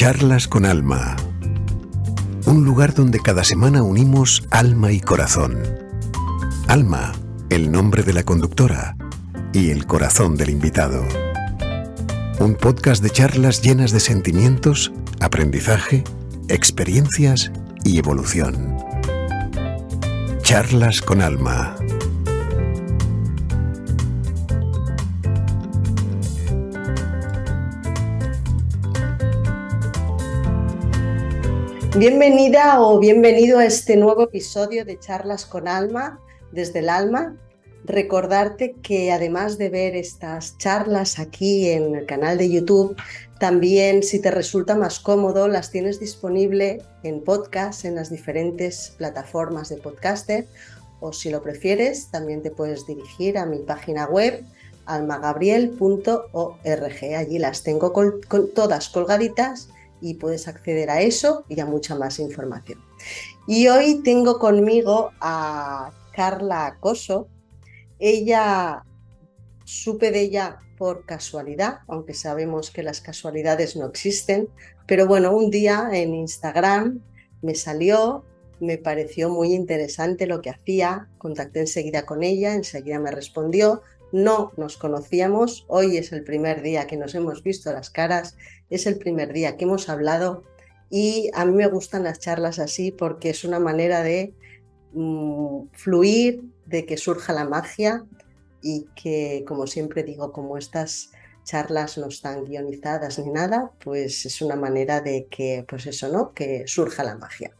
Charlas con Alma. Un lugar donde cada semana unimos alma y corazón. Alma, el nombre de la conductora, y el corazón del invitado. Un podcast de charlas llenas de sentimientos, aprendizaje, experiencias y evolución. Charlas con Alma. Bienvenida o bienvenido a este nuevo episodio de Charlas con Alma, desde el alma. Recordarte que además de ver estas charlas aquí en el canal de YouTube, también si te resulta más cómodo, las tienes disponible en podcast, en las diferentes plataformas de podcaster, o si lo prefieres, también te puedes dirigir a mi página web almagabriel.org. Allí las tengo todas colgaditas y puedes acceder a eso y a mucha más información. Y hoy tengo conmigo a Carla Acoso. Ella, supe de ella por casualidad, aunque sabemos que las casualidades no existen, pero bueno, un día en Instagram me salió, me pareció muy interesante lo que hacía, contacté enseguida con ella, enseguida me respondió, no nos conocíamos, hoy es el primer día que nos hemos visto las caras, es el primer día que hemos hablado y a mí me gustan las charlas así porque es una manera de mm, fluir, de que surja la magia y que, como siempre digo, como estas charlas no están guionizadas ni nada, pues es una manera de que, pues eso, ¿no? Que surja la magia.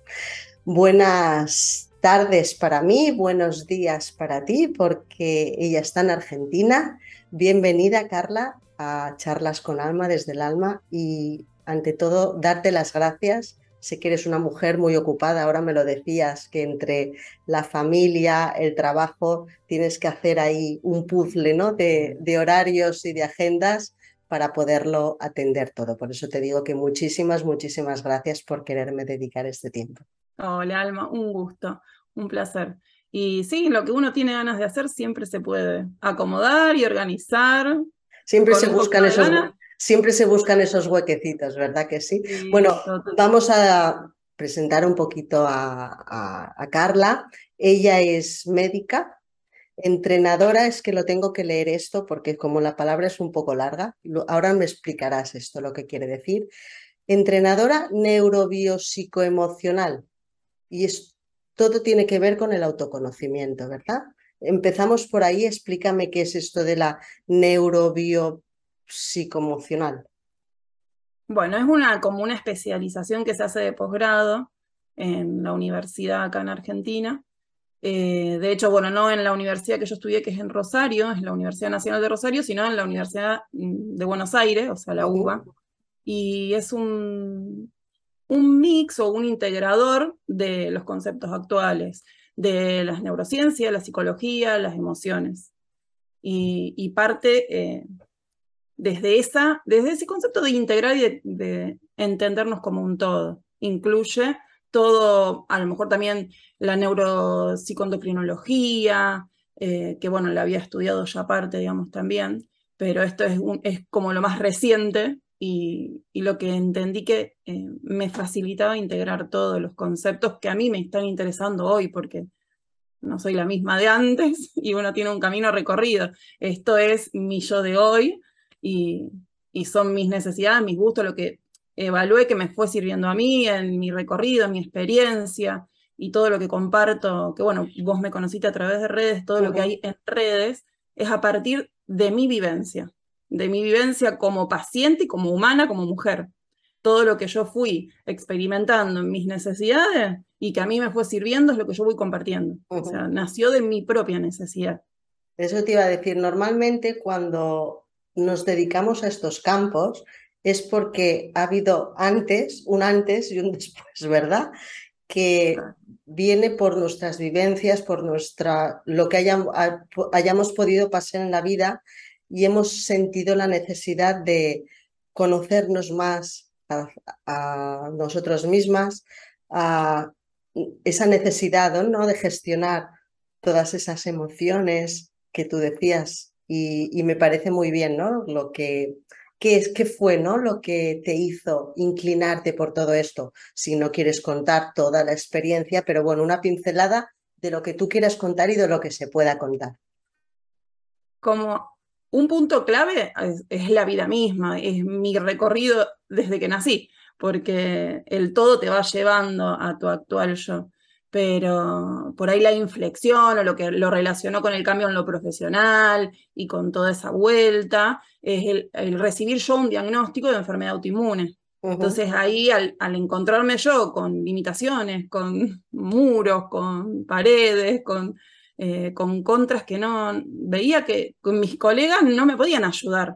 Buenas tardes para mí, buenos días para ti, porque ella está en Argentina. Bienvenida, Carla, a Charlas con Alma desde el alma y ante todo darte las gracias. Sé que eres una mujer muy ocupada, ahora me lo decías, que entre la familia, el trabajo, tienes que hacer ahí un puzzle ¿no? de, de horarios y de agendas para poderlo atender todo. Por eso te digo que muchísimas, muchísimas gracias por quererme dedicar este tiempo. Hola Alma, un gusto, un placer. Y sí, lo que uno tiene ganas de hacer siempre se puede acomodar y organizar. Siempre se buscan esos siempre se buscan esos huequecitos, ¿verdad que sí? bueno, vamos a presentar un poquito a, a, Carla. Ella es médica, entrenadora, es que lo tengo que leer esto porque como la palabra es un poco larga, ahora me explicarás esto, lo que quiere decir. Entrenadora neurobiopsicoemocional y es, todo tiene que ver con el autoconocimiento, ¿verdad? Empezamos por ahí, explícame qué es esto de la neurobiopsicoemocional. Bueno, es una, como una especialización que se hace de posgrado en la universidad acá en Argentina. Eh, de hecho, bueno, no en la universidad que yo estudié, que es en Rosario, es la Universidad Nacional de Rosario, sino en la Universidad mm, de Buenos Aires, o sea, la UBA. Y es un, un mix o un integrador de los conceptos actuales, de las neurociencias, la psicología, las emociones. Y, parte eh, desde, esa, desde ese concepto de integrar y de, entendernos como un todo. Incluye todo, a lo mejor también la neuropsicondocrinología, eh, que bueno, la había estudiado ya aparte, digamos, también, pero esto es, es como lo más reciente y, lo que entendí que eh, me facilitaba integrar todos los conceptos que a mí me están interesando hoy, porque no soy la misma de antes y uno tiene un camino recorrido. Esto es mi yo de hoy y, son mis necesidades, mis gustos, lo que evalué que me fue sirviendo a mí en mi recorrido, en mi experiencia y todo lo que comparto, que bueno, vos me conociste a través de redes, todo lo que hay en redes es a partir de mi vivencia de mi vivencia como paciente y como humana, como mujer. Todo lo que yo fui experimentando en mis necesidades y que a mí me fue sirviendo es lo que yo voy compartiendo. O sea, nació de mi propia necesidad. Eso te iba a decir, normalmente cuando nos dedicamos a estos campos es porque ha habido antes, un antes y un después, ¿verdad? Que viene por nuestras vivencias, por nuestra, lo que hayamos podido pasar en la vida y hemos sentido la necesidad de conocernos más a, nosotros mismas, a esa necesidad ¿no? de gestionar todas esas emociones que tú decías y, me parece muy bien ¿no? lo que ¿Qué, ¿Qué fue ¿no? lo que te hizo inclinarte por todo esto? Si no quieres contar toda la experiencia, pero bueno, una pincelada de lo que tú quieras contar y de lo que se pueda contar. Como un punto clave es, la vida misma, es mi recorrido desde que nací, porque el todo te va llevando a tu actual yo. Pero por ahí la inflexión o lo que lo relacionó con el cambio en lo profesional y con toda esa vuelta es el, recibir yo un diagnóstico de enfermedad autoinmune. Entonces ahí al, encontrarme yo con limitaciones, con muros, con paredes, con, eh, con contras que no veía que con mis colegas no me podían ayudar,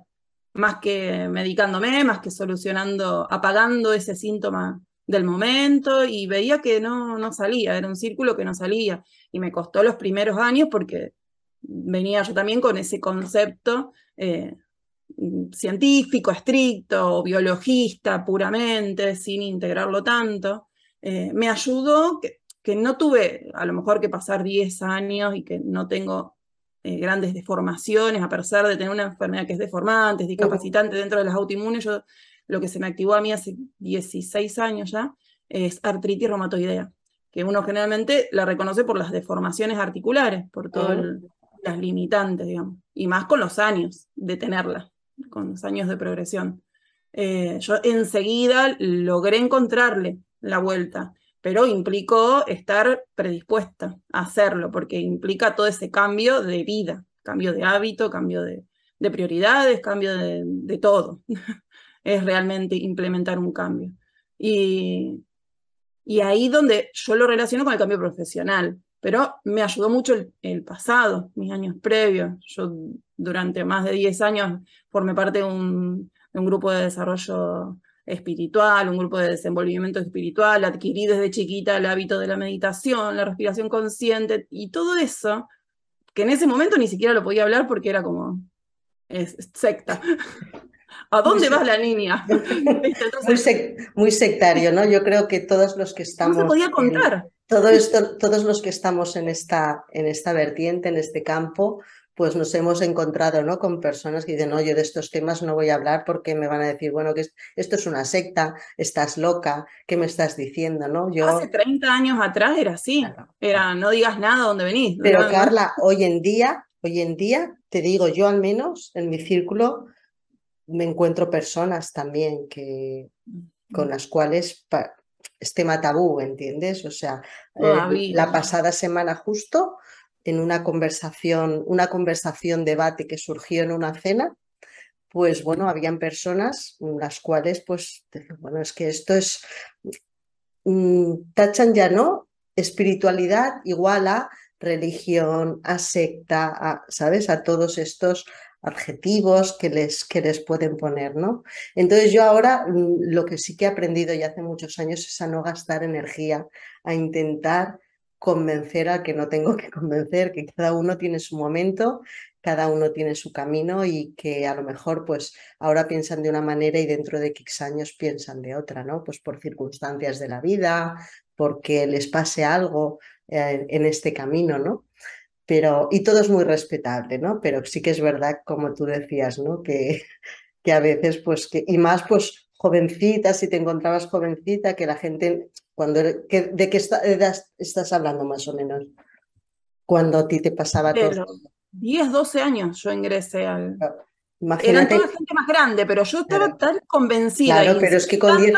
más que medicándome, más que solucionando, apagando ese síntoma del momento y veía que no, no salía, era un círculo que no salía. Y me costó los primeros años porque venía yo también con ese concepto eh, científico, estricto, biologista puramente, sin integrarlo tanto, eh, me ayudó no tuve a lo mejor que pasar 10 años y que no tengo eh, grandes deformaciones, a pesar de tener una enfermedad que es deformante, es discapacitante dentro de las autoinmunes, yo lo que se me activó a mí hace 16 años ya es artritis reumatoidea, que uno generalmente la reconoce por las deformaciones articulares, por todas las limitantes, digamos, y más con los años de tenerla con los años de progresión. Eh, yo enseguida logré encontrarle la vuelta, pero implicó estar predispuesta a hacerlo, porque implica todo ese cambio de vida, cambio de hábito, cambio de, prioridades, cambio de, todo. es realmente implementar un cambio. Y, y ahí donde yo lo relaciono con el cambio profesional, pero me ayudó mucho el, pasado, mis años previos. Yo durante más de 10 años formé parte de un, grupo de desarrollo espiritual, un grupo de desenvolvimiento espiritual, adquirí desde chiquita el hábito de la meditación, la respiración consciente y todo eso, que en ese momento ni siquiera lo podía hablar porque era como es, secta. ¿A dónde va la niña? muy, sectario, ¿no? Yo creo que todos los que estamos... No se podía contar. Todo esto, todos los que estamos en esta, en esta vertiente, en este campo, pues nos hemos encontrado ¿no? con personas que dicen, no, yo de estos temas no voy a hablar porque me van a decir, bueno, que esto es una secta, estás loca, ¿qué me estás diciendo? ¿no? Yo... Hace 30 años atrás era así, era no digas nada donde venís. Pero Carla, hoy en día, hoy en día, te digo, yo al menos en mi círculo me encuentro personas también que, con las cuales es tema tabú, ¿entiendes? O sea, eh, la pasada semana justo en una conversación, una conversación, debate que surgió en una cena, pues bueno, habían personas las cuales, pues, bueno, es que esto es, mm, tachan ya, ¿no? Espiritualidad igual a religión, a secta, ¿sabes? A todos estos adjetivos que les, que les pueden poner, ¿no? Entonces yo ahora mm, lo que sí que he aprendido ya hace muchos años es a no gastar energía, a intentar convencer a que no tengo que convencer, que cada uno tiene su momento, cada uno tiene su camino y que a lo mejor pues ahora piensan de una manera y dentro de X años piensan de otra, ¿no? Pues por circunstancias de la vida, porque les pase algo eh, en este camino, ¿no? Pero, y todo es muy respetable, ¿no? Pero sí que es verdad, como tú decías, ¿no? Que, que a veces, pues, que, y más, pues, jovencita, si te encontrabas jovencita, que la gente cuando, ¿De qué edad estás hablando más o menos? Cuando a ti te pasaba todo. 10, 12 años yo ingresé al... Imagínate... Eran toda gente más grande, pero yo estaba tan convencida. Claro, pero es que con 10,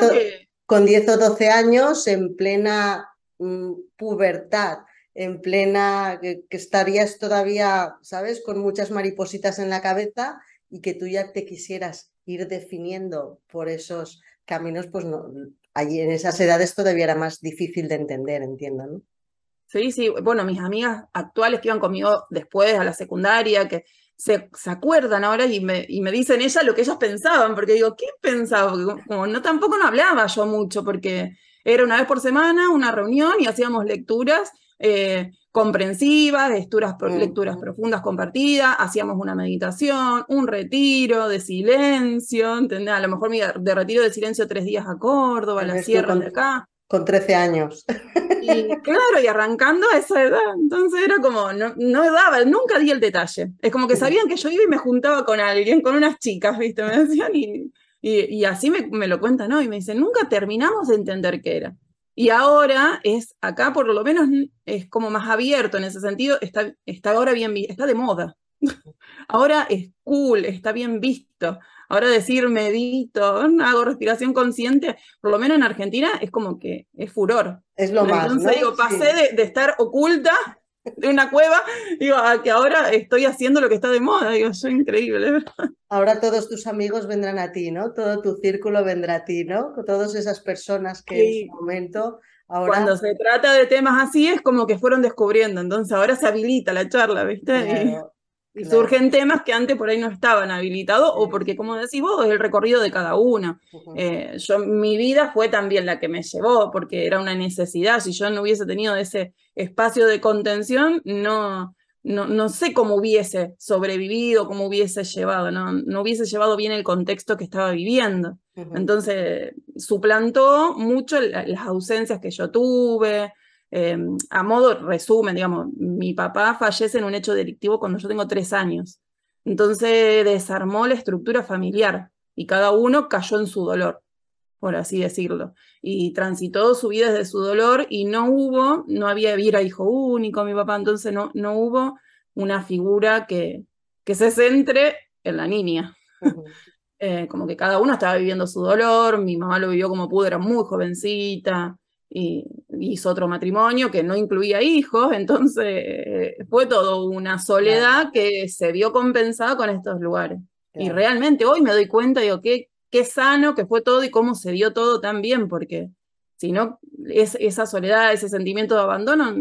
con 10 o 12 años, en plena mm, pubertad, en plena que, estarías todavía, ¿sabes?, con muchas maripositas en la cabeza y que tú ya te quisieras ir definiendo por esos caminos, pues no, allí en esas edades todavía era más difícil de entender, entiendo, ¿no? Sí, sí, bueno, mis amigas actuales que iban conmigo después a la secundaria, que se, se acuerdan ahora y me, y me dicen ella lo que ellos pensaban, porque digo, ¿qué pensaba? Como no tampoco no hablaba yo mucho, porque era una vez por semana una reunión y hacíamos lecturas eh, comprensivas, lecturas, lecturas profundas compartidas, hacíamos una meditación, un retiro de silencio, ¿entendés? A lo mejor de retiro de silencio tres días a Córdoba, a la sierra de acá. Con 13 años. Y claro, y arrancando a esa edad, entonces era como, no, no daba, nunca di el detalle. Es como que sabían que yo iba y me juntaba con alguien, con unas chicas, ¿viste? Me decían, y, y, así me, me, lo cuentan hoy, me dicen, nunca terminamos de entender qué era. Y ahora es, acá por lo menos es como más abierto en ese sentido, está, está ahora bien, está de moda. ahora es cool, está bien visto. Ahora decir medito, hago respiración consciente, por lo menos en Argentina es como que es furor. Es lo más. Entonces digo, pasé de, estar oculta de una cueva, digo, a que ahora estoy haciendo lo que está de moda, digo, soy increíble, ¿verdad? Ahora todos tus amigos vendrán a ti, ¿no? Todo tu círculo vendrá a ti, ¿no? Todas esas personas que en su momento Ahora... Cuando se trata de temas así es como que fueron descubriendo, entonces ahora se habilita la charla, ¿viste? Y surgen temas que antes por ahí no estaban habilitados, o porque, como decís vos, es el recorrido de cada uno. Eh, yo, mi vida fue también la que me llevó, porque era una necesidad. Si yo no hubiese tenido ese espacio de contención, no, no, no sé cómo hubiese sobrevivido, cómo hubiese llevado, no, no hubiese llevado bien el contexto que estaba viviendo. Entonces, suplantó mucho las ausencias que yo tuve, Em, a modo resumen, digamos, mi papá fallece en un hecho delictivo cuando yo tengo tres años. Entonces desarmó la estructura familiar y cada uno cayó en su dolor, por así decirlo. Y transitó su vida desde su dolor y no hubo, no había, era hijo único mi papá, entonces no, no hubo una figura que, que se centre en la niña. Eh, como que cada uno estaba viviendo su dolor, mi mamá lo vivió como pudo, era muy jovencita, y hizo otro matrimonio que no incluía hijos, entonces fue todo una soledad que se vio compensada con estos lugares. Y realmente hoy me doy cuenta, digo, qué, qué sano que fue todo y cómo se dio todo tan bien, porque si no, es, esa soledad, ese sentimiento de abandono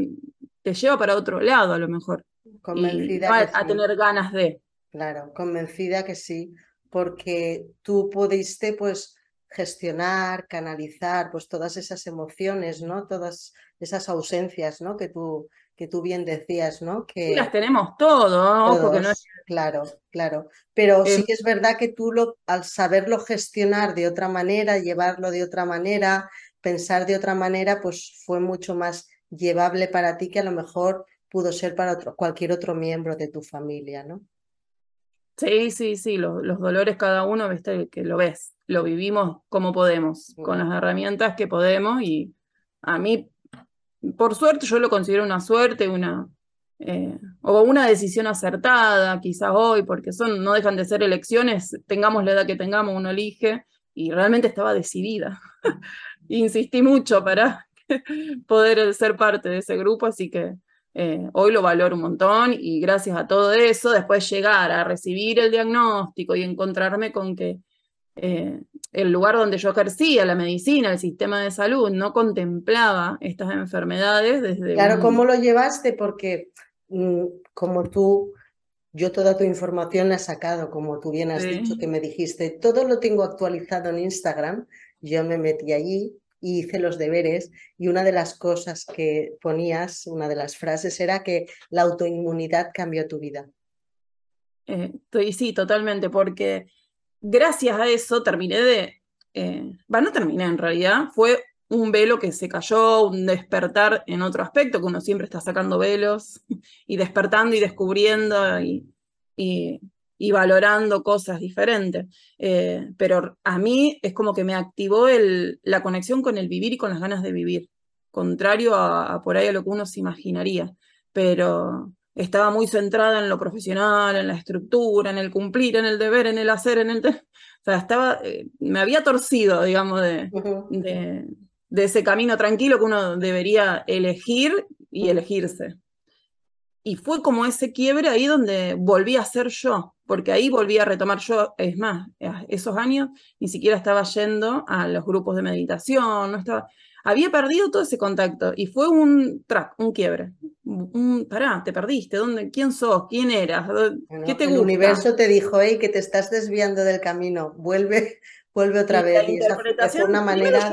te lleva para otro lado a lo mejor. Convencida. a, tener ganas de. Claro, convencida que sí, porque tú pudiste pues gestionar, canalizar pues todas esas emociones, ¿no? Todas esas ausencias, ¿no? Que tú, que tú bien decías, ¿no? Que las tenemos todo, ¿no? Claro, claro. Pero sí em que es verdad que tú lo, al saberlo gestionar de otra manera, llevarlo de otra manera, pensar de otra manera, pues fue mucho más llevable para ti que a lo mejor pudo ser para otro, cualquier otro miembro de tu familia, ¿no? Sí, sí, sí, los, los dolores cada uno, viste, que lo ves lo vivimos como podemos, con las herramientas que podemos y a mí, por suerte, yo lo considero una suerte, una, eh, o una decisión acertada, quizás hoy, porque son, no dejan de ser elecciones, tengamos la edad que tengamos, uno elige, y realmente estaba decidida. Insistí mucho para poder ser parte de ese grupo, así que eh, hoy lo valoro un montón y gracias a todo eso, después llegar a recibir el diagnóstico y encontrarme con que eh, el lugar donde yo ejercía, la medicina, el sistema de salud, no contemplaba estas enfermedades desde... Claro, ¿cómo lo llevaste? Porque mm, como tú, yo toda tu información la he sacado, como tú bien has dicho, que me dijiste, todo lo tengo actualizado en Instagram, yo me metí allí y hice los deberes y una de las cosas que ponías, una de las frases era que la autoinmunidad cambió tu vida. Eh, sí, totalmente, porque gracias a eso terminé de, eh, bueno, no terminé en realidad, fue un velo que se cayó, un despertar en otro aspecto, que uno siempre está sacando velos y despertando y descubriendo y, y, valorando cosas diferentes. Eh, pero a mí es como que me activó el, la conexión con el vivir y con las ganas de vivir, contrario a, a por ahí a lo que uno se imaginaría. Pero estaba muy centrada en lo profesional, en la estructura, en el cumplir, en el deber, en el hacer, en el... O sea, estaba, eh, me había torcido, digamos, de, de, ese camino tranquilo que uno debería elegir y elegirse. Y fue como ese quiebre ahí donde volví a ser yo, porque ahí volví a retomar yo, es más, esos años ni siquiera estaba yendo a los grupos de meditación, no estaba, había perdido todo ese contacto y fue un track, un quiebre. Un, pará, te perdiste, ¿dónde, ¿quién sos? ¿Quién eras? ¿Qué te gusta? El universo te dijo, hey, que te estás desviando del camino, vuelve, vuelve otra vez. y esa, una manera...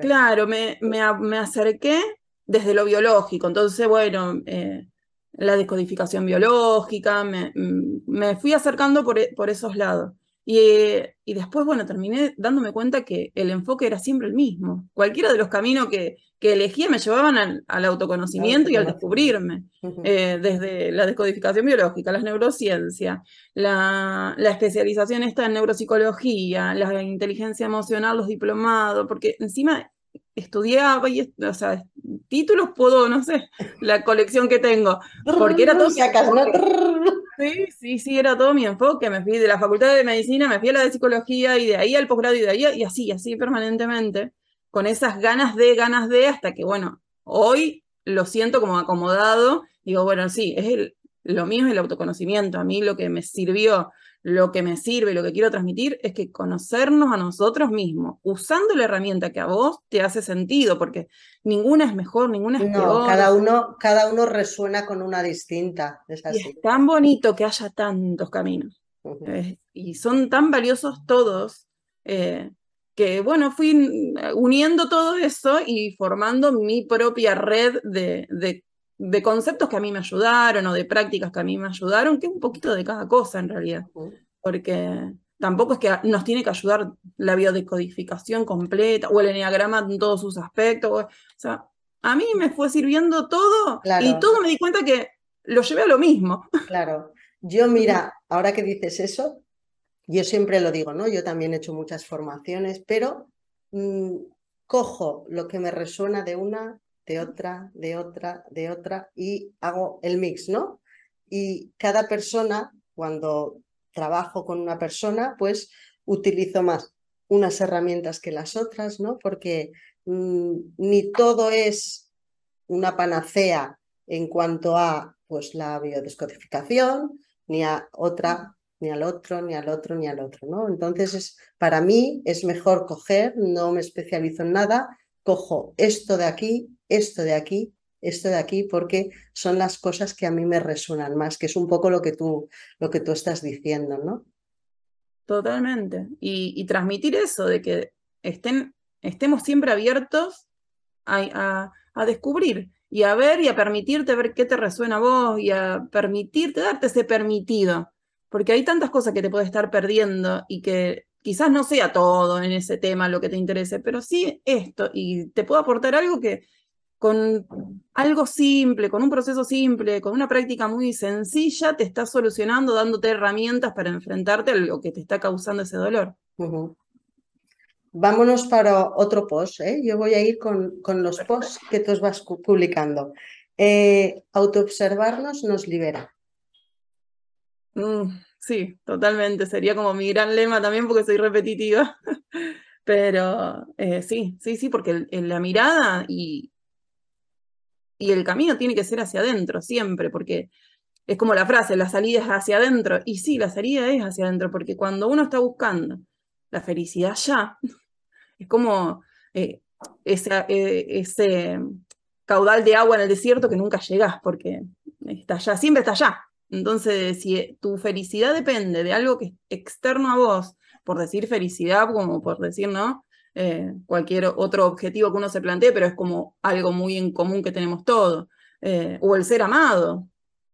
claro, me, me, acerqué desde lo biológico, entonces, bueno, eh, la descodificación biológica, me, me, fui acercando por, por esos lados. Y, después, bueno, terminé dándome cuenta que el enfoque era siempre el mismo. Cualquiera de los caminos que, que elegía me llevaban al, autoconocimiento y al descubrirme. Eh, desde la descodificación biológica, las neurociencias, la, la, especialización esta en neuropsicología, la inteligencia emocional, los diplomados, porque encima estudiaba y, o sea, títulos puedo, no sé, la colección que tengo, porque era todo... Sí, sí, sí, era todo mi enfoque. Me fui de la facultad de medicina, me fui a la de psicología y de ahí al posgrado y de ahí y así, así permanentemente, con esas ganas de, ganas de, hasta que, bueno, hoy lo siento como acomodado. Digo, bueno, sí, es lo mío es el autoconocimiento. A mí lo que me sirvió lo que me sirve, lo que quiero transmitir es que conocernos a nosotros mismos, usando la herramienta que a vos te hace sentido, porque ninguna es mejor, ninguna es no, Cada uno, cada uno resuena con una distinta. Es, así. es tan bonito que haya tantos caminos. y son tan valiosos todos. Eh, que bueno, fui uniendo todo eso y formando mi propia red de, de, de conceptos que a mí me ayudaron o de prácticas que a mí me ayudaron, que es un poquito de cada cosa en realidad, porque tampoco es que nos tiene que ayudar la biodecodificación completa o el enneagrama en todos sus aspectos, o, sea, a mí me fue sirviendo todo y todo me di cuenta que lo llevé a lo mismo. Claro, yo mira, ahora que dices eso, yo siempre lo digo, ¿no? Yo también he hecho muchas formaciones, pero mm, cojo lo que me resuena de una de otra, de otra, de otra y hago el mix, ¿no? Y cada persona, cuando trabajo con una persona, pues utilizo más unas herramientas que las otras, ¿no? Porque mm, ni todo es una panacea en cuanto a pues la biodescodificación, ni a otra, ni al otro, ni al otro, ni al otro, ¿no? Entonces, es, para mí es mejor coger, no me especializo en nada, cojo esto de aquí, esto de aquí, esto de aquí, porque son las cosas que a mí me resuenan más, que es un poco lo que tú, lo que tú estás diciendo, ¿no? Totalmente. Y, transmitir eso, de que estén, estemos siempre abiertos a, a, descubrir y a ver y a permitirte ver qué te resuena a vos y a permitirte, darte ese permitido. Porque hay tantas cosas que te puedes estar perdiendo y que quizás no sea todo en ese tema lo que te interese, pero sí esto, y te puedo aportar algo que con algo simple, con un proceso simple, con una práctica muy sencilla, te está solucionando, dándote herramientas para enfrentarte a lo que te está causando ese dolor. Vámonos para otro post. ¿eh? Yo voy a ir con, con los posts que tú vas publicando. Eh, autoobservarnos nos libera. Mm, sí, totalmente. Sería como mi gran lema también porque soy repetitiva. Pero eh, sí, sí, sí, porque la mirada y, y el camino tiene que ser hacia adentro siempre, porque es como la frase, la salida es hacia adentro. Y sí, la salida es hacia adentro, porque cuando uno está buscando la felicidad ya, es como eh, ese, eh, ese, caudal de agua en el desierto que nunca llegás, porque está allá, siempre está allá. Entonces, si tu felicidad depende de algo que es externo a vos, por decir felicidad, como por decir, ¿no? Eh, cualquier otro objetivo que uno se plantee, pero es como algo muy en común que tenemos todos. Eh, o el ser amado.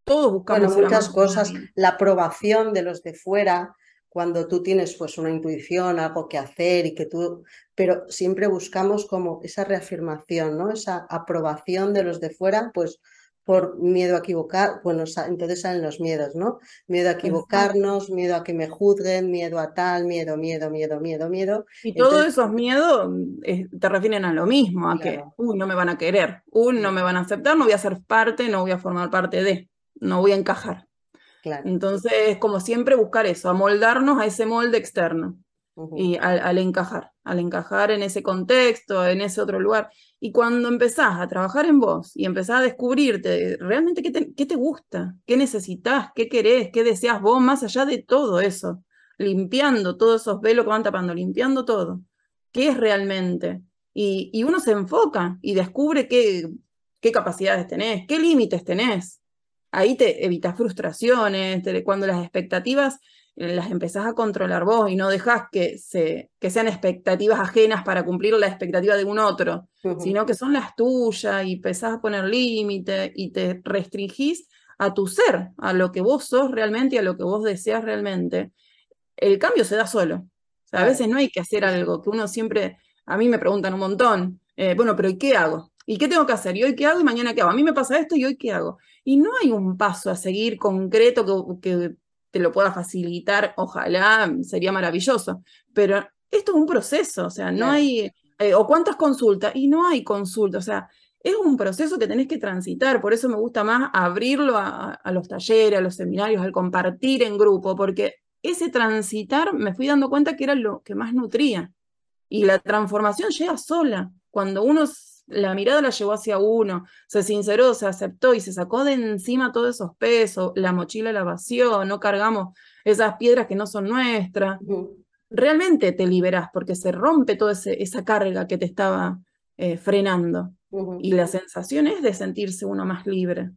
Todos buscamos muchas cosas, la aprobación de los de fuera, cuando tú tienes pues una intuición, algo que hacer y que tú, pero siempre buscamos como esa reafirmación, ¿no? Esa aprobación de los de fuera, pues por miedo a equivocar, bueno, entonces salen los miedos, ¿no? Miedo a equivocarnos, miedo a que me juzguen, miedo a tal, miedo, miedo, miedo, miedo, miedo. Y todos esos miedos eh, te refieren a lo mismo, a que, uy, no me van a querer, uy, no me van a aceptar, no voy a ser parte, no voy a formar parte de, no voy a encajar. Claro. Entonces, como siempre, buscar eso, amoldarnos a ese molde externo y al, encajar, al encajar en ese contexto, en ese otro lugar. Y cuando empezás a trabajar en vos y empezás a descubrirte realmente qué te, qué te gusta, qué necesitas, qué querés, qué deseas vos, más allá de todo eso, limpiando todos esos velos que van tapando, limpiando todo, qué es realmente. Y, y uno se enfoca y descubre qué, qué capacidades tenés, qué límites tenés. Ahí te evitas frustraciones, cuando las expectativas las empezás a controlar vos y no dejás que, se, que sean expectativas ajenas para cumplir la expectativa de un otro, sino que son las tuyas y empezás a poner límite y te restringís a tu ser, a lo que vos sos realmente y a lo que vos deseas realmente. el cambio se da solo. O sea, a veces no hay que hacer algo que uno siempre, a mí me preguntan un montón, eh, bueno, pero ¿y qué hago? ¿Y qué tengo que hacer? ¿Y hoy qué hago? ¿Y mañana qué hago? A mí me pasa esto y hoy qué hago. Y no hay un paso a seguir concreto que, que te lo pueda facilitar, ojalá, sería maravilloso. Pero esto es un proceso, o sea, no hay, eh, o cuántas consultas, y no hay consultas, o sea, es un proceso que tenés que transitar, por eso me gusta más abrirlo a, los talleres, a los seminarios, al compartir en grupo, porque ese transitar me fui dando cuenta que era lo que más nutría. Y la transformación llega sola, cuando uno la mirada la llevó hacia uno, se sinceró, se aceptó y se sacó de encima todos esos pesos, la mochila la vació, no cargamos esas piedras que no son nuestras. Realmente te liberás porque se rompe toda esa carga que te estaba eh, frenando. Y la sensación es de sentirse uno más libre.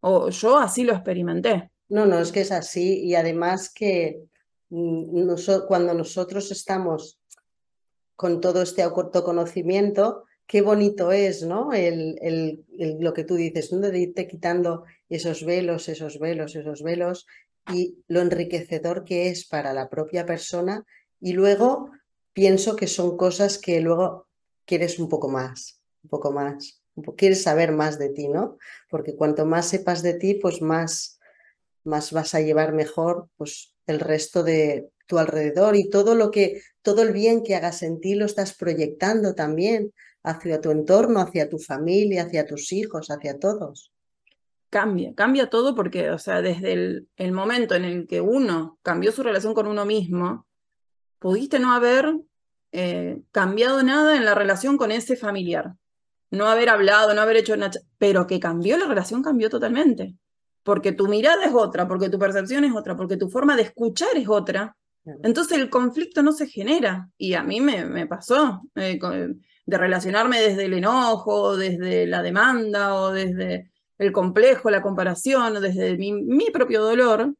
O yo así lo experimenté. No, no, es que es así. Y además que mm, cuando nosotros estamos con todo este autoconocimiento, qué bonito es, ¿no? El, el, lo que tú dices, ¿no? De irte quitando esos velos, esos velos, esos velos, y lo enriquecedor que es para la propia persona. Y luego pienso que son cosas que luego quieres un poco más, un poco más, quieres saber más de ti, ¿no? Porque cuanto más sepas de ti, pues más, más vas a llevar mejor pues, el resto de tu alrededor y todo lo que, todo el bien que hagas en ti lo estás proyectando también hacia tu entorno, hacia tu familia, hacia tus hijos, hacia todos. Cambia, cambia todo porque, o sea, desde el, momento en el que uno cambió su relación con uno mismo, pudiste no haber eh, cambiado nada en la relación con ese familiar, no haber hablado, no haber hecho nada, pero que cambió la relación, cambió totalmente. Porque tu mirada es otra, porque tu percepción es otra, porque tu forma de escuchar es otra. Entonces el conflicto no se genera. Y a mí me, me pasó. Eh, de relacionarme desde el enojo, desde la demanda o desde el complejo, la comparación, desde mi, propio dolor.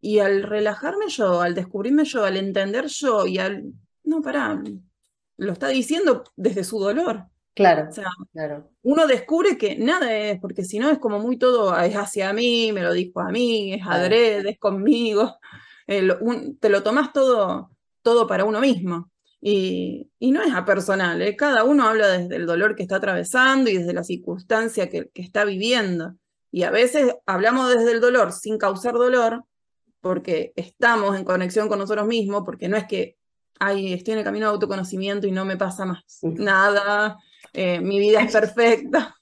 Y al relajarme yo, al descubrirme yo, al entender yo y al... No, pará, lo está diciendo desde su dolor. Claro, claro. Uno descubre que nada es, porque si no es como muy todo, es hacia mí, me lo dijo a mí, es adrede, es conmigo. te lo tomas todo, todo para uno mismo. Y, no es a personal, ¿eh? cada uno habla desde el dolor que está atravesando y desde la circunstancia que, está viviendo. Y a veces hablamos desde el dolor sin causar dolor, porque estamos en conexión con nosotros mismos, porque no es que Ay, estoy en el camino de autoconocimiento y no me pasa más nada, eh, mi vida es perfecta.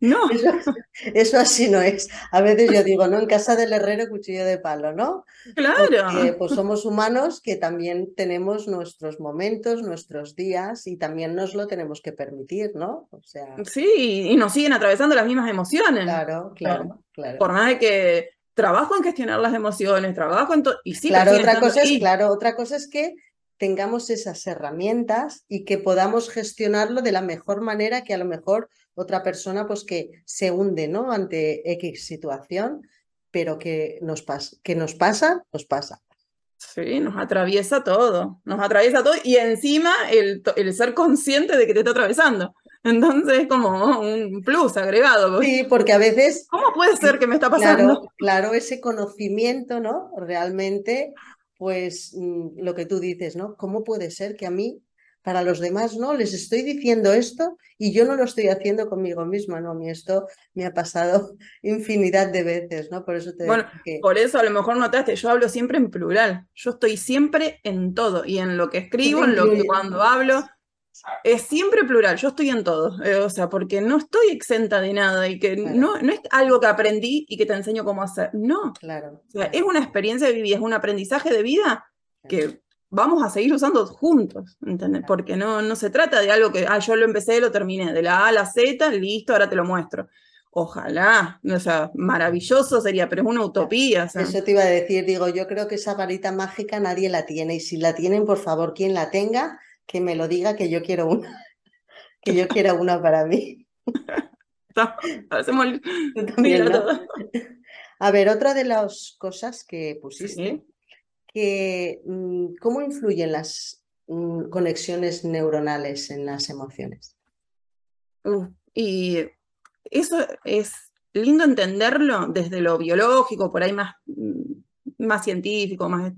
No. Eso, así no es. A veces yo digo, ¿no? En casa del herrero, cuchillo de palo, ¿no? Claro. Porque, pues somos humanos que también tenemos nuestros momentos, nuestros días y también nos lo tenemos que permitir, ¿no? O sea. Sí, y nos siguen atravesando las mismas emociones. Claro, claro, claro. Por más de que trabajo en gestionar las emociones, trabajo en todo. Y sí, claro, otra cosa es, claro, otra cosa es que tengamos esas herramientas y que podamos gestionarlo de la mejor manera que a lo mejor otra persona pues que se hunde ¿no? ante X situación, pero que nos, que nos pasa, nos pasa. Sí, nos atraviesa todo, nos atraviesa todo y encima el, el ser consciente de que te está atravesando. Entonces es como un plus agregado. Sí, porque a veces... ¿Cómo puede ser que me está pasando? Claro, claro ese conocimiento, ¿no? Realmente pues mm, lo que tú dices, ¿no? ¿Cómo puede ser que a mí, para los demás, no, les estoy diciendo esto y yo no lo estoy haciendo conmigo misma, ¿no? A mí esto me ha pasado infinidad de veces, ¿no? Por eso te Bueno, por eso a lo mejor notaste, yo hablo siempre en plural, yo estoy siempre en todo y en lo que escribo, en lo que cuando hablo, es siempre plural, yo estoy en todo, eh, o sea, porque no estoy exenta de nada y que no, no es algo que aprendí y que te enseño cómo hacer, no. Claro. O sea, es una experiencia de vida, es un aprendizaje de vida que vamos a seguir usando juntos, ¿entendés? Porque no, no se trata de algo que, ah, yo lo empecé, lo terminé, de la A a la Z, listo, ahora te lo muestro. Ojalá, o sea, maravilloso sería, pero es una utopía. Eso te iba a decir, digo, yo creo que esa varita mágica nadie la tiene y si la tienen, por favor, quien la tenga, que me lo diga que yo quiero una, que yo quiero una para mí. A ver, otra de las cosas que pusiste, mm, cómo influyen las mm, conexiones neuronales en las emociones. y eso es lindo entenderlo desde lo biológico, por ahí más, mm, más científico, más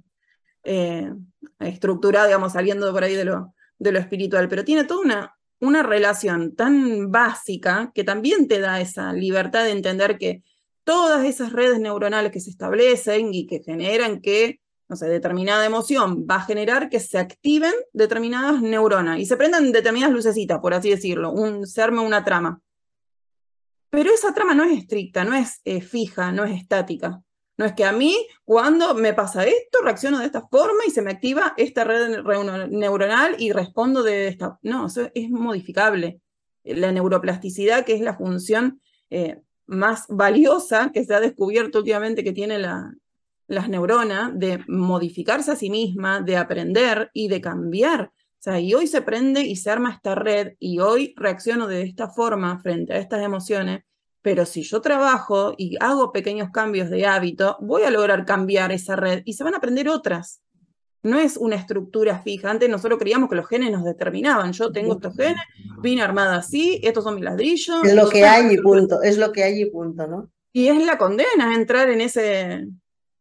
eh, estructurada, digamos, saliendo por ahí de lo, de lo espiritual, pero tiene toda una, una relación tan básica que también te da esa libertad de entender que todas esas redes neuronales que se establecen y que generan que, no sé, determinada emoción va a generar que se activen determinadas neuronas y se prendan determinadas lucecitas, por así decirlo, un, se arme una trama. Pero esa trama no es estricta, no es eh, fija, no es estática. No es que a mí, cuando me pasa esto, reacciono de esta forma y se me activa esta red neuronal y respondo de esta. No, eso es modificable. La neuroplasticidad, que es la función eh, más valiosa que se ha descubierto últimamente que tiene la, las neuronas, de modificarse a sí misma, de aprender y de cambiar. O sea, y hoy se prende y se arma esta red y hoy reacciono de esta forma frente a estas emociones, pero si yo trabajo y hago pequeños cambios de hábito, voy a lograr cambiar esa red y se van a aprender otras no es una estructura fija. Antes nosotros creíamos que los genes nos determinaban. Yo tengo estos genes, vine armada así, estos son mis ladrillos. Es lo que hay y punto, es lo que hay y punto, ¿no? Y es la condena entrar en ese,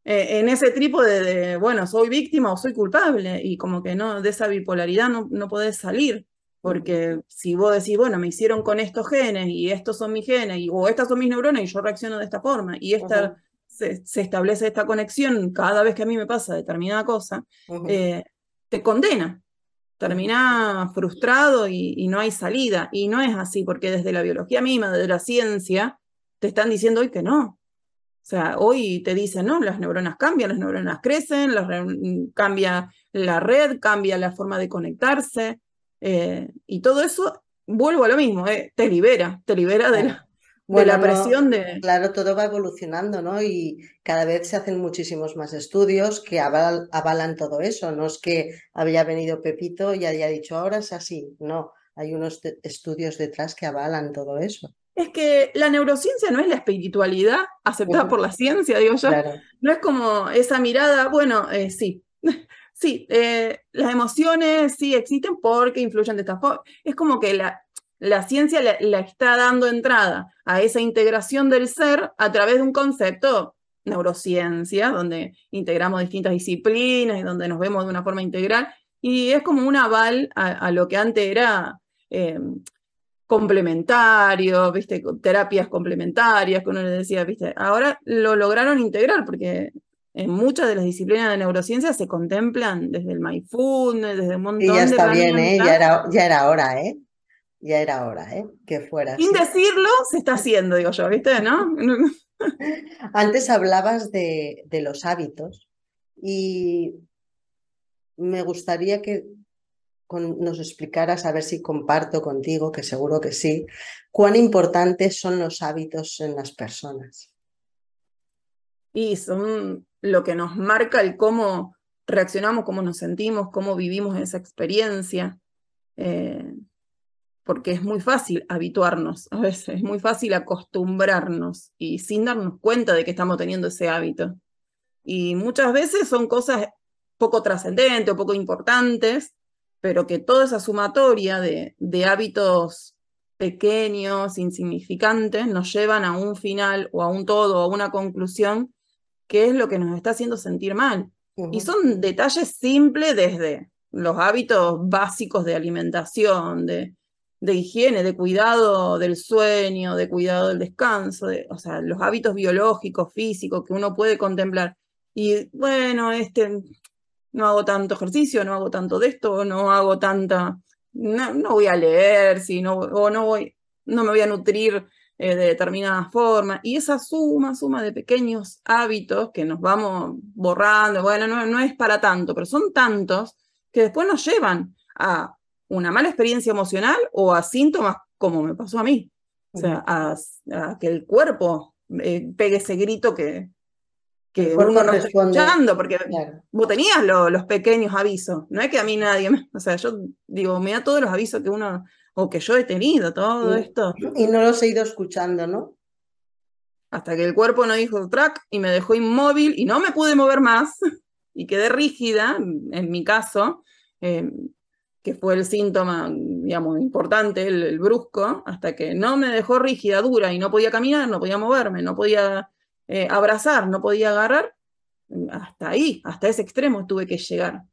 eh, en ese trípode de, bueno, soy víctima o soy culpable. Y como que no, de esa bipolaridad no, no podés salir. Porque si vos decís, bueno, me hicieron con estos genes y estos son mis genes, y, o estas son mis neuronas y yo reacciono de esta forma, y esta se, establece esta conexión cada vez que a mí me pasa determinada cosa, eh, te condena. Termina frustrado y, no hay salida. Y no es así, porque desde la biología misma, desde la ciencia, te están diciendo hoy que no. Sea, hoy te dicen, no, las neuronas cambian, las neuronas crecen, cambia la red, cambia la forma de conectarse. Eh, y todo eso, vuelvo a lo mismo, eh, te libera, te libera de la, la presión de... Claro, todo va evolucionando, ¿no? Y cada vez se hacen muchísimos más estudios que avalan todo eso. No es que había venido Pepito y haya dicho ahora es así. No, hay unos estudios detrás que avalan todo eso. Es que la neurociencia no es la espiritualidad aceptada por la ciencia, digo yo. No es como esa mirada, bueno, eh, sí, sí, eh, las emociones sí existen porque influyen de esta forma. Es como que la, la ciencia le, está dando entrada a esa integración del ser a través de un concepto neurociencia, donde integramos distintas disciplinas y donde nos vemos de una forma integral, y es como un aval a, lo que antes era eh, complementario, ¿viste? terapias complementarias, que uno le decía, ¿viste? ahora lo lograron integrar, porque en muchas de las disciplinas de neurociencia se contemplan desde el mindfulness, desde un montón y ya está bien, ¿eh? ya, era, ya era hora, ¿eh? ya era hora, ¿eh? Que fuera. Sin decirlo, se está haciendo, digo yo, ¿viste? ¿No? Antes hablabas de, de los hábitos y me gustaría que nos explicaras, a ver si comparto contigo, que seguro que sí, cuán importantes son los hábitos en las personas. Y son lo que nos marca el cómo reaccionamos, cómo nos sentimos, cómo vivimos esa experiencia. Eh, porque es muy fácil habituarnos, a veces es muy fácil acostumbrarnos y sin darnos cuenta de que estamos teniendo ese hábito. Y muchas veces son cosas poco trascendentes o poco importantes, pero que toda esa sumatoria de, de hábitos pequeños, insignificantes, nos llevan a un final o a un todo, o a una conclusión, que es lo que nos está haciendo sentir mal. Y son detalles simples desde los hábitos básicos de alimentación, de, de higiene, de cuidado del sueño, de cuidado del descanso, o sea, los hábitos biológicos, físicos que uno puede contemplar. Y bueno, este, no hago tanto ejercicio, no hago tanto de esto, no hago tanta, no, voy a leer, si no, o no voy, no me voy a nutrir eh, de determinada forma. Y esa suma, suma de pequeños hábitos que nos vamos borrando, bueno, no, no es para tanto, pero son tantos que después nos llevan a una mala experiencia emocional o a síntomas como me pasó a mí. O sea, a, que el cuerpo eh, pegue ese grito que, que uno no está escuchando, porque vos tenías los pequeños avisos. No es que a mí nadie, o sea, yo digo, me da todos los avisos que uno, o que yo he tenido, todo esto. Y no los he ido escuchando, ¿no? Hasta que el cuerpo no dijo track y me dejó inmóvil y no me pude mover más y quedé rígida, en mi caso, eh, que fue el síntoma, digamos, importante, el, brusco, hasta que no me dejó rígida, dura, y no podía caminar, no podía moverme, no podía eh, abrazar, no podía agarrar, hasta ahí, hasta ese extremo tuve que llegar.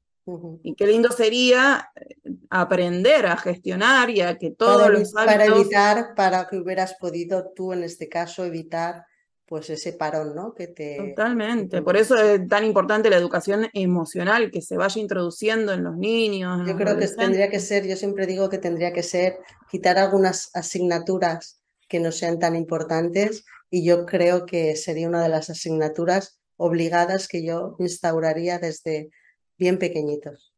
Y qué lindo sería eh, aprender a gestionar y a que todos para, los Para evitar, para que hubieras podido tú en este caso evitar pues ese parón, ¿no? Que te... Totalmente, por eso es tan importante la educación emocional que se vaya introduciendo en los niños. yo creo que tendría que ser, yo siempre digo que tendría que ser quitar algunas asignaturas que no sean tan importantes y yo creo que sería una de las asignaturas obligadas que yo instauraría desde bien pequeñitos.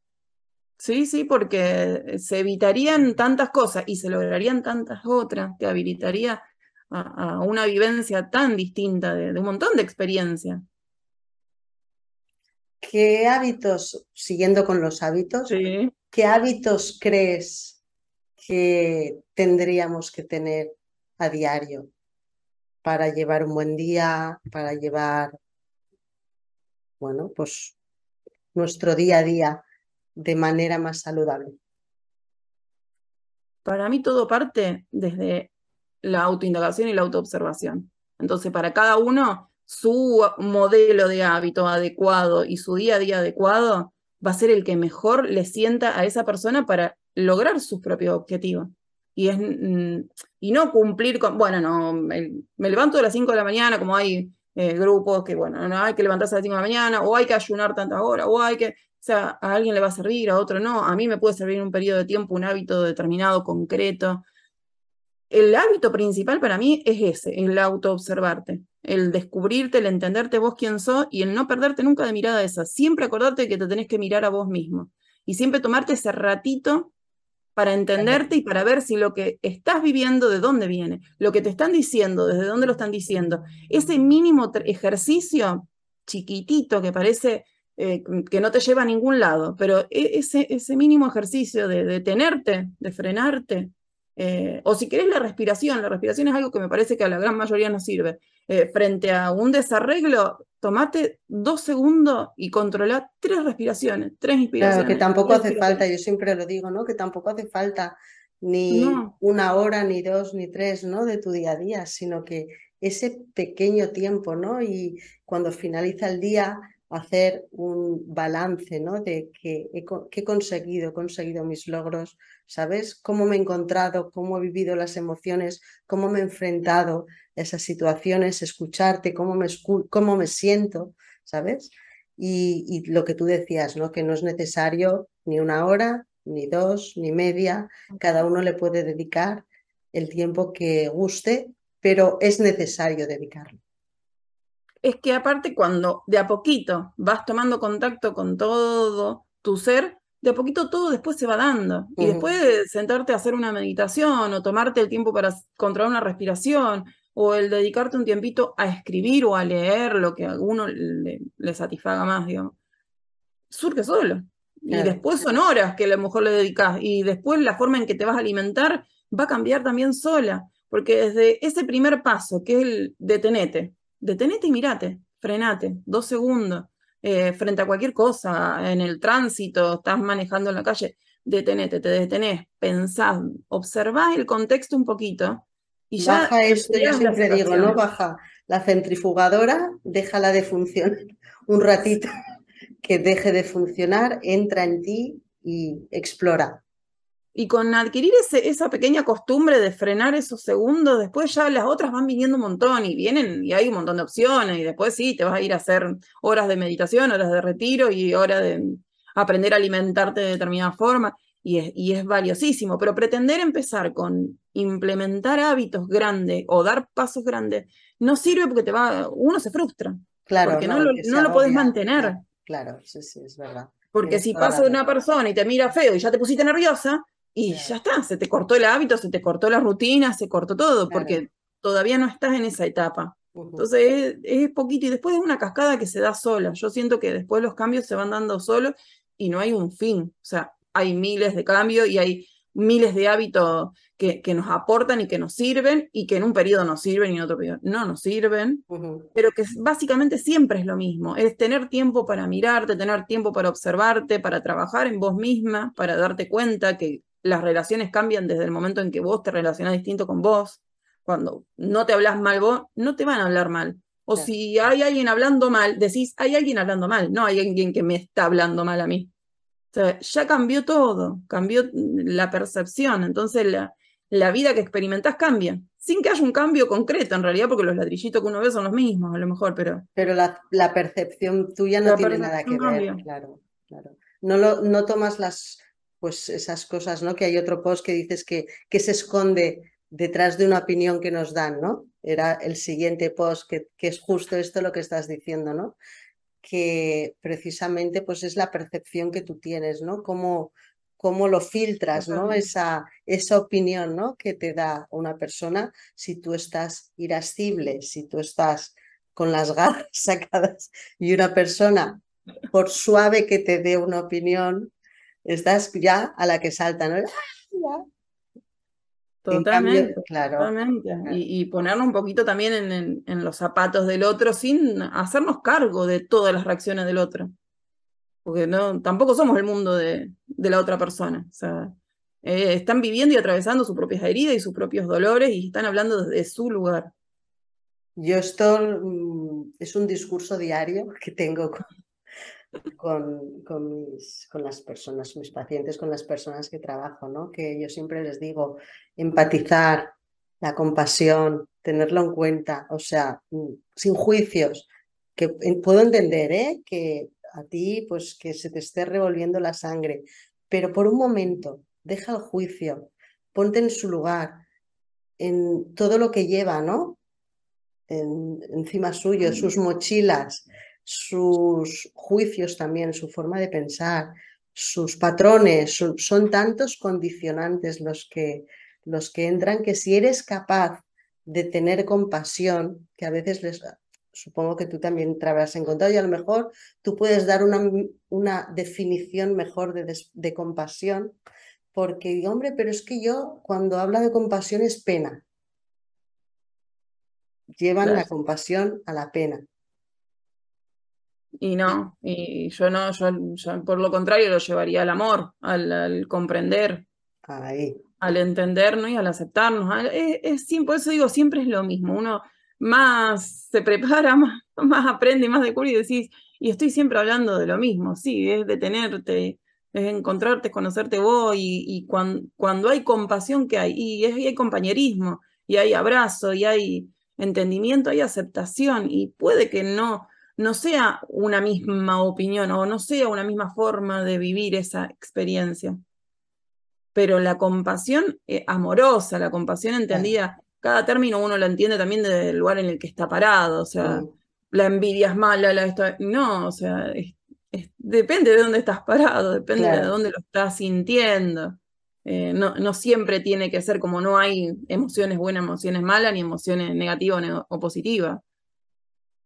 Sí, sí, porque se evitarían tantas cosas y se lograrían tantas otras, te habilitaría a, una vivencia tan distinta de, un montón de experiencia. ¿Qué hábitos, siguiendo con los hábitos, qué hábitos crees que tendríamos que tener a diario para llevar un buen día, para llevar, bueno, pues nuestro día a día de manera más saludable? Para mí todo parte desde la autoindagación y la autoobservación. Entonces, para cada uno, su modelo de hábito adecuado y su día a día adecuado va a ser el que mejor le sienta a esa persona para lograr sus propios objetivos. Mm, y no cumplir con, bueno, no, me, levanto a las 5 de la mañana, como hay eh, grupos que, bueno, no hay que levantarse a las 5 de la mañana, o hay que ayunar tantas horas, o hay que, o sea, a alguien le va a servir, a otro no, a mí me puede servir un periodo de tiempo un hábito determinado, concreto. El hábito principal para mí es ese, el autoobservarte, el descubrirte, el entenderte vos quién sos y el no perderte nunca de mirada esa. Siempre acordarte que te tenés que mirar a vos mismo y siempre tomarte ese ratito para entenderte y para ver si lo que estás viviendo de dónde viene, lo que te están diciendo, desde dónde lo están diciendo. Ese mínimo ejercicio chiquitito que parece eh, que no te lleva a ningún lado, pero e-, ese, ese mínimo ejercicio de detenerte, de frenarte, eh, o si querés la respiración, la respiración es algo que me parece que a la gran mayoría no sirve. Eh, frente a un desarreglo, tomate dos segundos y controla tres respiraciones, tres inspiraciones. Claro, que tampoco hace falta, yo siempre lo digo, ¿no? Que tampoco hace falta ni una hora, ni dos, ni tres, ¿no? De tu día a día, sino que ese pequeño tiempo, ¿no? Y cuando finaliza el día, hacer un balance, ¿no? De que he, conseguido, he conseguido mis logros, ¿sabes? Cómo me he encontrado, cómo he vivido las emociones, cómo me he enfrentado a esas situaciones, escucharte, cómo me, cómo me siento, ¿sabes? Y, y, lo que tú decías, ¿no? Que no es necesario ni una hora, ni dos, ni media, cada uno le puede dedicar el tiempo que guste, pero es necesario dedicarlo es que aparte cuando de a poquito vas tomando contacto con todo tu ser, de a poquito todo después se va dando. Y después de sentarte a hacer una meditación o tomarte el tiempo para controlar una respiración o el dedicarte un tiempito a escribir o a leer lo que a uno le, satisfaga más, digamos, surge solo. Y después son horas que a lo mejor le dedicas y después la forma en que te vas a alimentar va a cambiar también sola. Porque desde ese primer paso, que es el detenete, detenete y mirate, frenate, dos segundos, eh, frente a cualquier cosa, en el tránsito, estás manejando en la calle, detenete, te detenés, pensás, observás el contexto un poquito y ya... Baja esto, yo siempre digo, ¿no? Baja la centrifugadora, déjala de funcionar un ratito, que deje de funcionar, entra en ti y explora. Y con adquirir ese, esa pequeña costumbre de frenar esos segundos, después ya las otras van viniendo un montón y vienen y hay un montón de opciones y después sí, te vas a ir a hacer horas de meditación, horas de retiro y horas de aprender a alimentarte de determinada forma y es, y es valiosísimo, pero pretender empezar con implementar hábitos grandes o dar pasos grandes no sirve porque te va, uno se frustra. Claro, porque no, lo, no lo podés mantener. Claro, sí, sí, es verdad. Porque si pasa una persona y te mira feo y ya te pusiste nerviosa, y ya está, se te cortó el hábito, se te cortó la rutina, se cortó todo, porque todavía no estás en esa etapa. Entonces es, poquito y después es una cascada que se da sola. Yo siento que después los cambios se van dando solos y no hay un fin. O sea, hay miles de cambios y hay miles de hábitos que, que, nos aportan y que nos sirven y que en un periodo nos sirven y en otro periodo no nos sirven, pero que básicamente siempre es lo mismo, es tener tiempo para mirarte, tener tiempo para observarte, para trabajar en vos misma, para darte cuenta que las relaciones cambian desde el momento en que vos te relacionás distinto con vos. Cuando no te hablas mal vos, no te van a hablar mal. O si hay alguien hablando mal, decís, hay alguien hablando mal, no hay alguien que me está hablando mal a mí. O sea, ya cambió todo, cambió la percepción, entonces la, la vida que experimentás cambia, sin que haya un cambio concreto en realidad, porque los ladrillitos que uno ve son los mismos a lo mejor, pero... Pero la, la percepción tuya no tiene nada que ver, claro, claro. No, lo, no tomas las, pues esas cosas, ¿no? Que hay otro post que dices que, que se esconde detrás de una opinión que nos dan, ¿no? Era el siguiente post que, que es justo esto lo que estás diciendo, ¿no? Que precisamente pues es la percepción que tú tienes, ¿no? Cómo, cómo lo filtras, ¿no? Esa, esa opinión, ¿no? Que te da una persona si tú estás irascible, si tú estás con las garras sacadas y una persona, por suave que te dé una opinión, estás ya a la que salta, ¿no? ¡Ah, Totalmente, claro. Y, ponernos un poquito también en, en, los zapatos del otro sin hacernos cargo de todas las reacciones del otro. Porque no, tampoco somos el mundo de, de la otra persona. O sea, eh, están viviendo y atravesando sus propias heridas y sus propios dolores y están hablando desde su lugar. Yo esto mm, es un discurso diario que tengo con, con, mis, con las personas, mis pacientes, con las personas que trabajo, ¿no? Que yo siempre les digo, empatizar, la compasión, tenerlo en cuenta, o sea, mm, sin juicios, que puedo entender, ¿eh? Que a ti, pues que se te esté revolviendo la sangre, pero por un momento, deja el juicio, ponte en su lugar, en todo lo que lleva, ¿no? encima suyo, sus mochilas, sus juicios también, su forma de pensar, sus patrones, son tantos condicionantes los que, los que entran que si eres capaz de tener compasión, que a veces les, supongo que tú también te habrás encontrado y a lo mejor tú puedes dar una, una definición mejor de, de, compasión, porque, hombre, pero es que yo cuando hablo de compasión es pena. Llevan la compasión a la pena. Y no, y yo no, yo, por lo contrario lo llevaría al amor, al, comprender, al entendernos y al aceptarnos. Es, es, por eso digo, siempre es lo mismo. Uno más se prepara, más, más aprende, más descubre y decís, y estoy siempre hablando de lo mismo, sí, es detenerte, es encontrarte, conocerte vos, y, y cuando, hay compasión que hay, y, es, y hay compañerismo, y hay abrazo, y hay entendimiento, hay aceptación, y puede que no no sea una misma opinión o no sea una misma forma de vivir esa experiencia. Pero la compasión eh, amorosa, la compasión entendida, cada término uno lo entiende también del lugar en el que está parado, o sea, la envidia es mala, la no, o sea, depende de dónde estás parado, depende de dónde lo estás sintiendo. Eh, no, no, siempre tiene que ser como no hay emociones buenas, emociones malas, ni emociones negativas o positivas.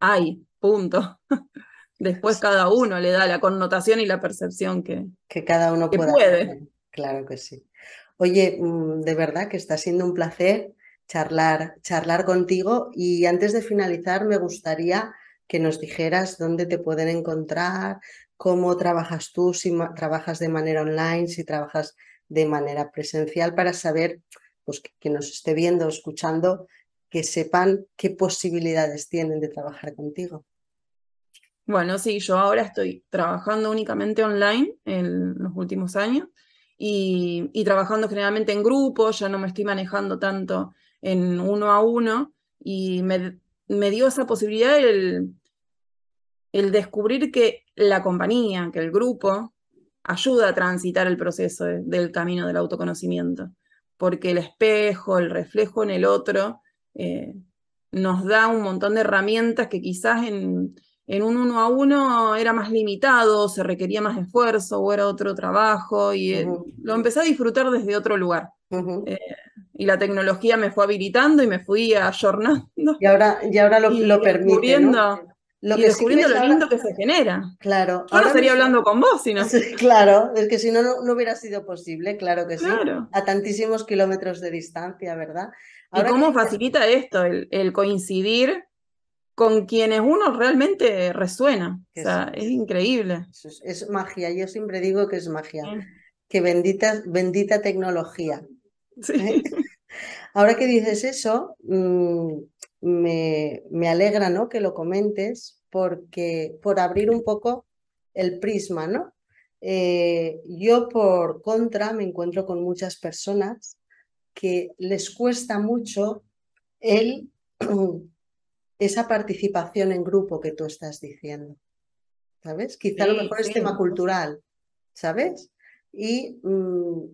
Hay, punto. Después cada uno le da la connotación y la percepción que, que cada uno puede. Claro que sí. Oye, mm, de verdad que está siendo un placer charlar, charlar contigo y antes de finalizar me gustaría que nos dijeras dónde te pueden encontrar, cómo trabajas tú, si trabajas de manera online, si trabajas de manera presencial, para saber, pues que, nos esté viendo, escuchando, que sepan qué posibilidades tienen de trabajar contigo. Bueno, sí, yo ahora estoy trabajando únicamente online en los últimos años y, trabajando generalmente en grupo, ya no me estoy manejando tanto en uno a uno y me, dio esa posibilidad el, el descubrir que la compañía, que el grupo, ayuda a transitar el proceso del camino del autoconocimiento, porque el espejo, el reflejo en el otro, eh, nos da un montón de herramientas que quizás en, en un uno a uno era más limitado, se requería más esfuerzo o era otro trabajo y eh, lo empecé a disfrutar desde otro lugar. Eh, y la tecnología me fue habilitando y me fui ayornando. Y ahora, y ahora lo, lo permite. Lo y descubriendo lo lindo que se genera. Claro. ahora estaría hablando con vos, si no. Claro, es que si no, no, hubiera sido posible, claro que sí. A tantísimos kilómetros de distancia, ¿verdad? ¿Y cómo facilita esto, el, el coincidir con quienes uno realmente resuena. O sea, es, increíble. Es, magia, yo siempre digo que es magia. Que bendita, bendita tecnología. ¿Eh? Ahora que dices eso, mm, me, me alegra ¿no? que lo comentes porque por abrir un poco el prisma, ¿no? Eh, yo por contra me encuentro con muchas personas que les cuesta mucho el, esa participación en grupo que tú estás diciendo. ¿Sabes? Quizá a lo mejor es tema cultural, ¿sabes? Y mm,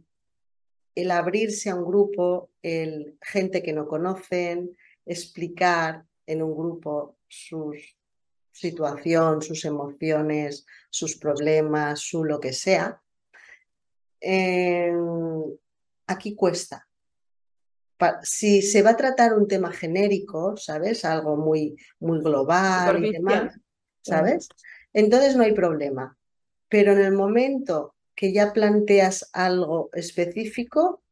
el abrirse a un grupo, el gente que no conocen, explicar en un grupo su situación, sus emociones, sus problemas, su lo que sea, em, aquí cuesta. Si se va a tratar un tema genérico, ¿sabes? Algo muy, muy global y demás, ¿sabes? Entonces no hay problema. Pero en el momento que ya planteas algo específico,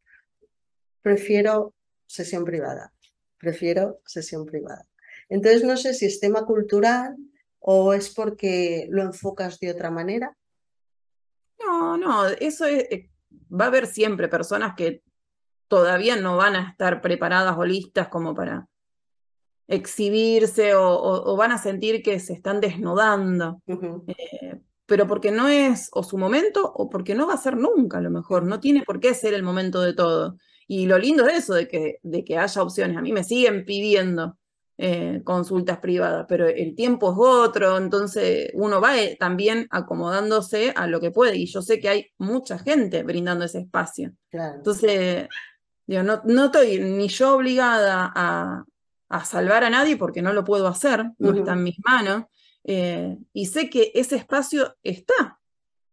prefiero sesión privada. Prefiero sesión privada. Entonces no sé si es tema cultural o es porque lo enfocas de otra manera. No, no, eso eh, va a haber siempre personas que todavía no van a estar preparadas o listas como para exhibirse o, van a sentir que se están desnudando. Eh, pero porque no es o su momento o porque no va a ser nunca a lo mejor, no tiene por qué ser el momento de todo. Y lo lindo es eso, de que, de que haya opciones. A mí me siguen pidiendo eh, consultas privadas, pero el tiempo es otro, entonces uno va eh, también acomodándose a lo que puede. Y yo sé que hay mucha gente brindando ese espacio. Entonces, no, no estoy ni yo obligada a, a, salvar a nadie porque no lo puedo hacer, no está en mis manos. Eh, y sé que ese espacio está.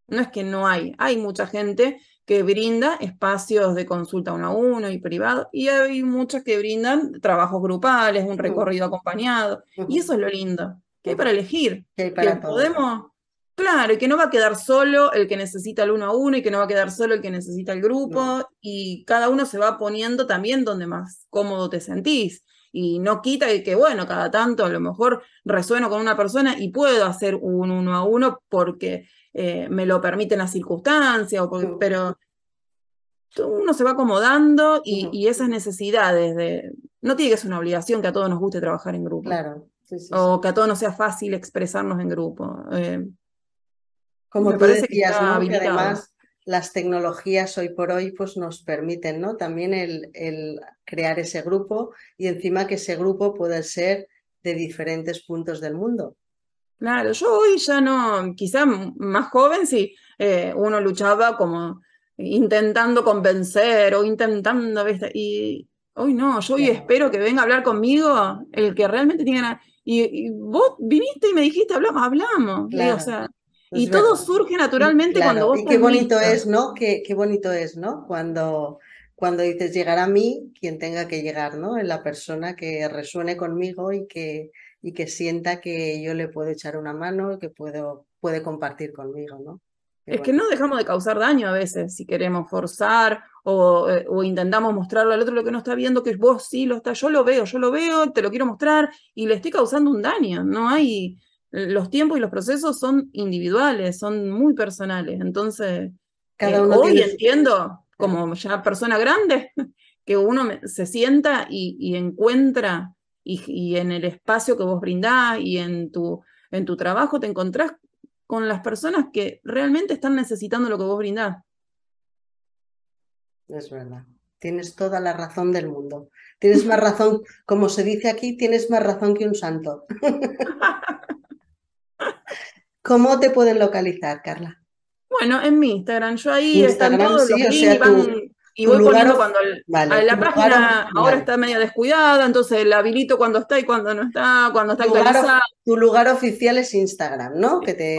No es que no hay, hay mucha gente que brinda espacios de consulta uno a uno y privado, y hay muchas que brindan trabajos grupales, un recorrido acompañado, y eso es lo lindo, que hay para elegir, que, podemos, claro, y que no va a quedar solo el que necesita el uno a uno, y que no va a quedar solo el que necesita el grupo, y cada uno se va poniendo también donde más cómodo te sentís. Y no quita que, bueno, cada tanto a lo mejor resueno con una persona y puedo hacer un uno a uno porque eh, me lo permiten las circunstancias, o pero uno se va acomodando y, esas necesidades de... No tiene que ser una obligación que a todos nos guste trabajar en grupo. Claro. o que a todos nos sea fácil expresarnos en grupo. Eh, Como tú parece decías, que, que además las tecnologías hoy por hoy pues nos permiten ¿no? también el, el, crear ese grupo y encima que ese grupo puede ser de diferentes puntos del mundo. Claro, yo hoy ya no, quizá más joven, sí, eh, uno luchaba como intentando convencer o intentando, ¿viste? Y hoy no, yo hoy espero que venga a hablar conmigo el que realmente tiene y, vos viniste y me dijiste, hablamos, hablamos. o sea, y todo surge naturalmente cuando vos... Y qué bonito es, ¿no? Qué, qué bonito es, ¿no? Cuando, cuando dices llegar a mí, quien tenga que llegar, ¿no? En la persona que resuene conmigo y que, y que sienta que yo le puedo echar una mano y que puedo, puede compartir conmigo, ¿no? es que no dejamos de causar daño a veces si queremos forzar o, eh, o, intentamos mostrarle al otro lo que no está viendo, que vos sí lo está, yo lo veo, yo lo veo, te lo quiero mostrar y le estoy causando un daño. No hay, los tiempos y los procesos son individuales, son muy personales. Entonces, Cada eh, hoy entiendo, como ya persona grande, que uno se sienta y, encuentra y, en el espacio que vos brindás y en tu, en tu trabajo te encontrás con las personas que realmente están necesitando lo que vos brindás. Es verdad. Tienes toda la razón del mundo. Tienes más razón, como se dice aquí, tienes más razón que un santo. ¿Cómo te pueden localizar, Carla? Bueno, en mi Instagram. Yo ahí están todos los links y voy poniendo cuando la página ahora está medio descuidada, entonces la habilito cuando está y cuando no está, cuando está actualizada. tu lugar oficial es Instagram, ¿no? Que te,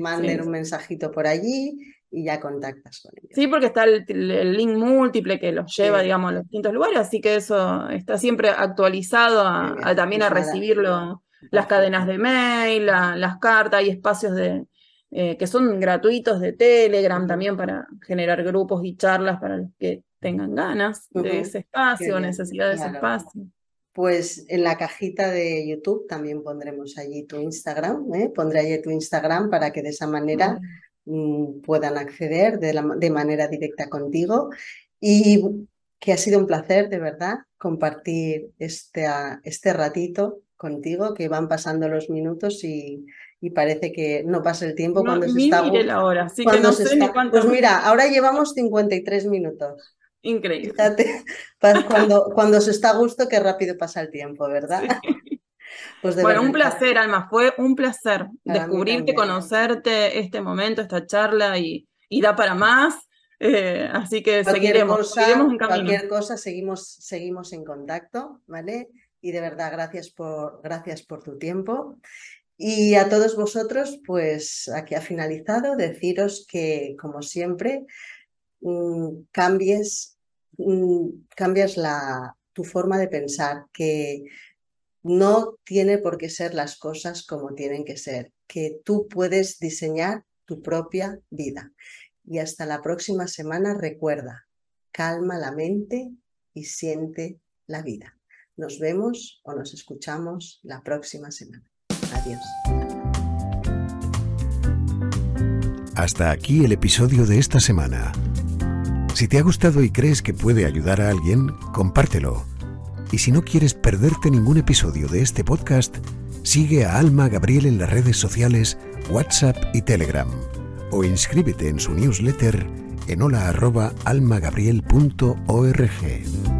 manden un mensajito por allí y ya contactas con ellos. Sí, porque está el, link múltiple que los lleva, digamos, a los distintos lugares, así que eso está siempre actualizado también a recibirlo, las cadenas de mail, las cartas y espacios de, eh, que son gratuitos de Telegram también para generar grupos y charlas para los que tengan ganas de ese espacio, necesidad de ese espacio. Pues en la cajita de YouTube también pondremos allí tu Instagram, ¿eh? pondré allí tu Instagram para que de esa manera mm, puedan acceder de, de manera directa contigo. Y que ha sido un placer, de verdad, compartir este, este ratito contigo, que van pasando los minutos y, parece que no pasa el tiempo cuando se está... la hora, así que no sé ni Pues mira, ahora llevamos 53 minutos. Increíble. Fíjate, cuando, cuando se está a gusto, qué rápido pasa el tiempo, ¿verdad? Pues bueno, un placer, Alma, fue un placer descubrirte, conocerte, este momento, esta charla y, y da para más. Eh, así que seguiremos, seguiremos en camino. Cualquier cosa, seguimos, seguimos en contacto, ¿vale? Y de verdad, gracias por, gracias por tu tiempo. Y a todos vosotros, pues aquí ha finalizado, deciros que, como siempre, mm, cambies, mm, cambias la, tu forma de pensar, que no tiene por qué ser las cosas como tienen que ser, que tú puedes diseñar tu propia vida. Y hasta la próxima semana recuerda, calma la mente y siente la vida. Nos vemos o nos escuchamos la próxima semana. Adiós. Hasta aquí el episodio de esta semana. Si te ha gustado y crees que puede ayudar a alguien, compártelo. Y si no quieres perderte ningún episodio de este podcast, sigue a Alma Gabriel en las redes sociales, WhatsApp y Telegram o inscríbete en su newsletter en hola.almagabriel.org.